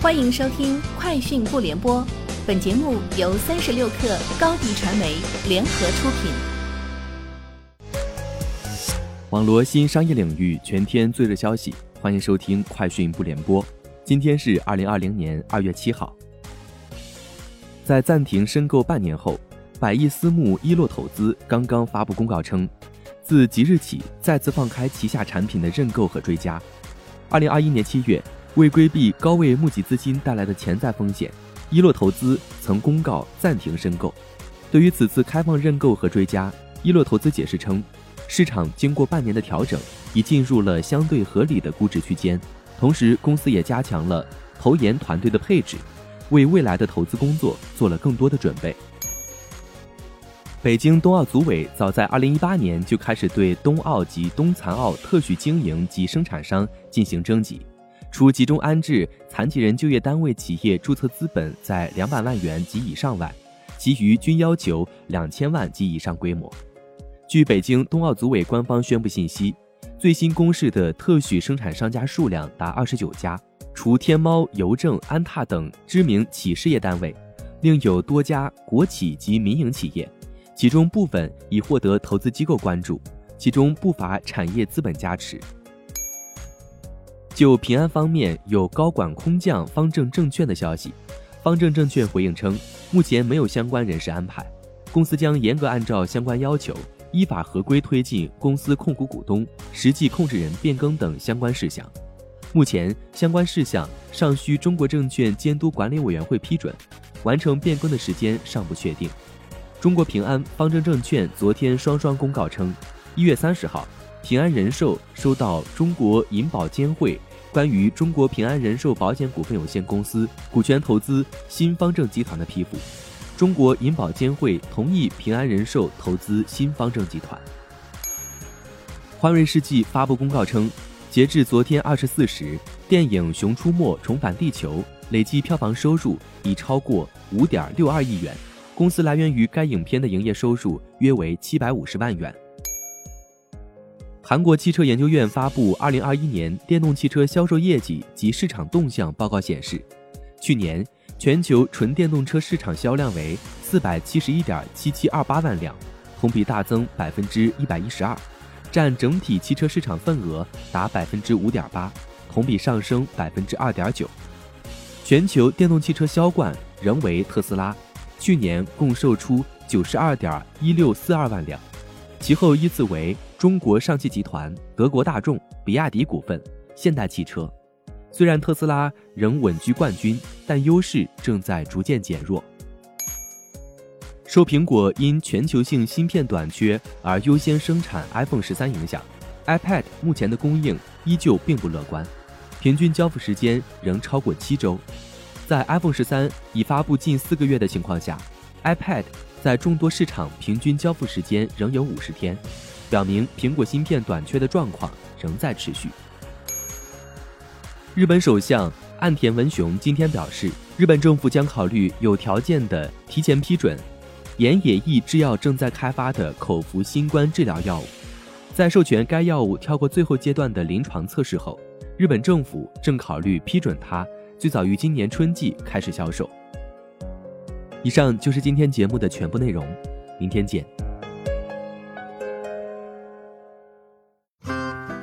欢迎收听《快讯不联播》，本节目由三十六克高低传媒联合出品。网罗新商业领域全天最热消息，欢迎收听《快讯不联播》。今天是二零二零年二月七号。在暂停申购半年后，百亿私募一洛投资刚刚发布公告称，自即日起再次放开旗下产品的认购和追加。二零二一年七月，为规避高位募集资金带来的潜在风险，一洛投资曾公告暂停申购。对于此次开放认购和追加，一洛投资解释称，市场经过半年的调整，已进入了相对合理的估值区间。同时，公司也加强了投研团队的配置，为未来的投资工作做了更多的准备。北京冬奥组委早在2018年就开始对冬奥及冬残奥特许经营及生产商进行征集，除集中安置残疾人就业单位企业注册资本在两百万元及以上外，其余均要求两千万及以上规模。据北京冬奥组委官方宣布信息，最新公示的特许生产商家数量达二十九家，除天猫、邮政、安踏等知名企事业单位，另有多家国企及民营企业。其中部分已获得投资机构关注，其中不乏产业资本加持。就平安方面有高管空降方正证券的消息，方正证券回应称，目前没有相关人事安排，公司将严格按照相关要求，依法合规推进公司控股股东、实际控制人变更等相关事项。目前相关事项尚需中国证券监督管理委员会批准，完成变更的时间尚不确定。中国平安、方正证券昨天双双公告称，一月三十号，平安人寿收到中国银保监会关于中国平安人寿保险股份有限公司股权投资新方正集团的批复，中国银保监会同意平安人寿投资新方正集团。欢瑞世纪发布公告称，截至昨天二十四时，电影《熊出没重返地球》累计票房收入已超过五点六二亿元。公司来源于该影片的营业收入约为七百五十万元。韩国汽车研究院发布二零二一年电动汽车销售业绩及市场动向报告显示，去年全球纯电动车市场销量为四百七十一点七七二八万辆，同比大增百分之一百一十二，占整体汽车市场份额达百分之五点八，同比上升百分之二点九。全球电动汽车销冠仍为特斯拉。去年共售出九十二点一六四二万辆，其后依次为中国上汽集团、德国大众、比亚迪股份、现代汽车。虽然特斯拉仍稳居冠军，但优势正在逐渐减弱。受苹果因全球性芯片短缺而优先生产 iPhone 十三影响，iPad 目前的供应依旧并不乐观，平均交付时间仍超过七周。在 iPhone 十三已发布近四个月的情况下，iPad 在众多市场平均交付时间仍有五十天，表明苹果芯片短缺的状况仍在持续。日本首相岸田文雄今天表示，日本政府将考虑有条件的提前批准岩野义制药正在开发的口服新冠治疗药物。在授权该药物跳过最后阶段的临床测试后，日本政府正考虑批准它。最早于今年春季开始销售。以上就是今天节目的全部内容，明天见。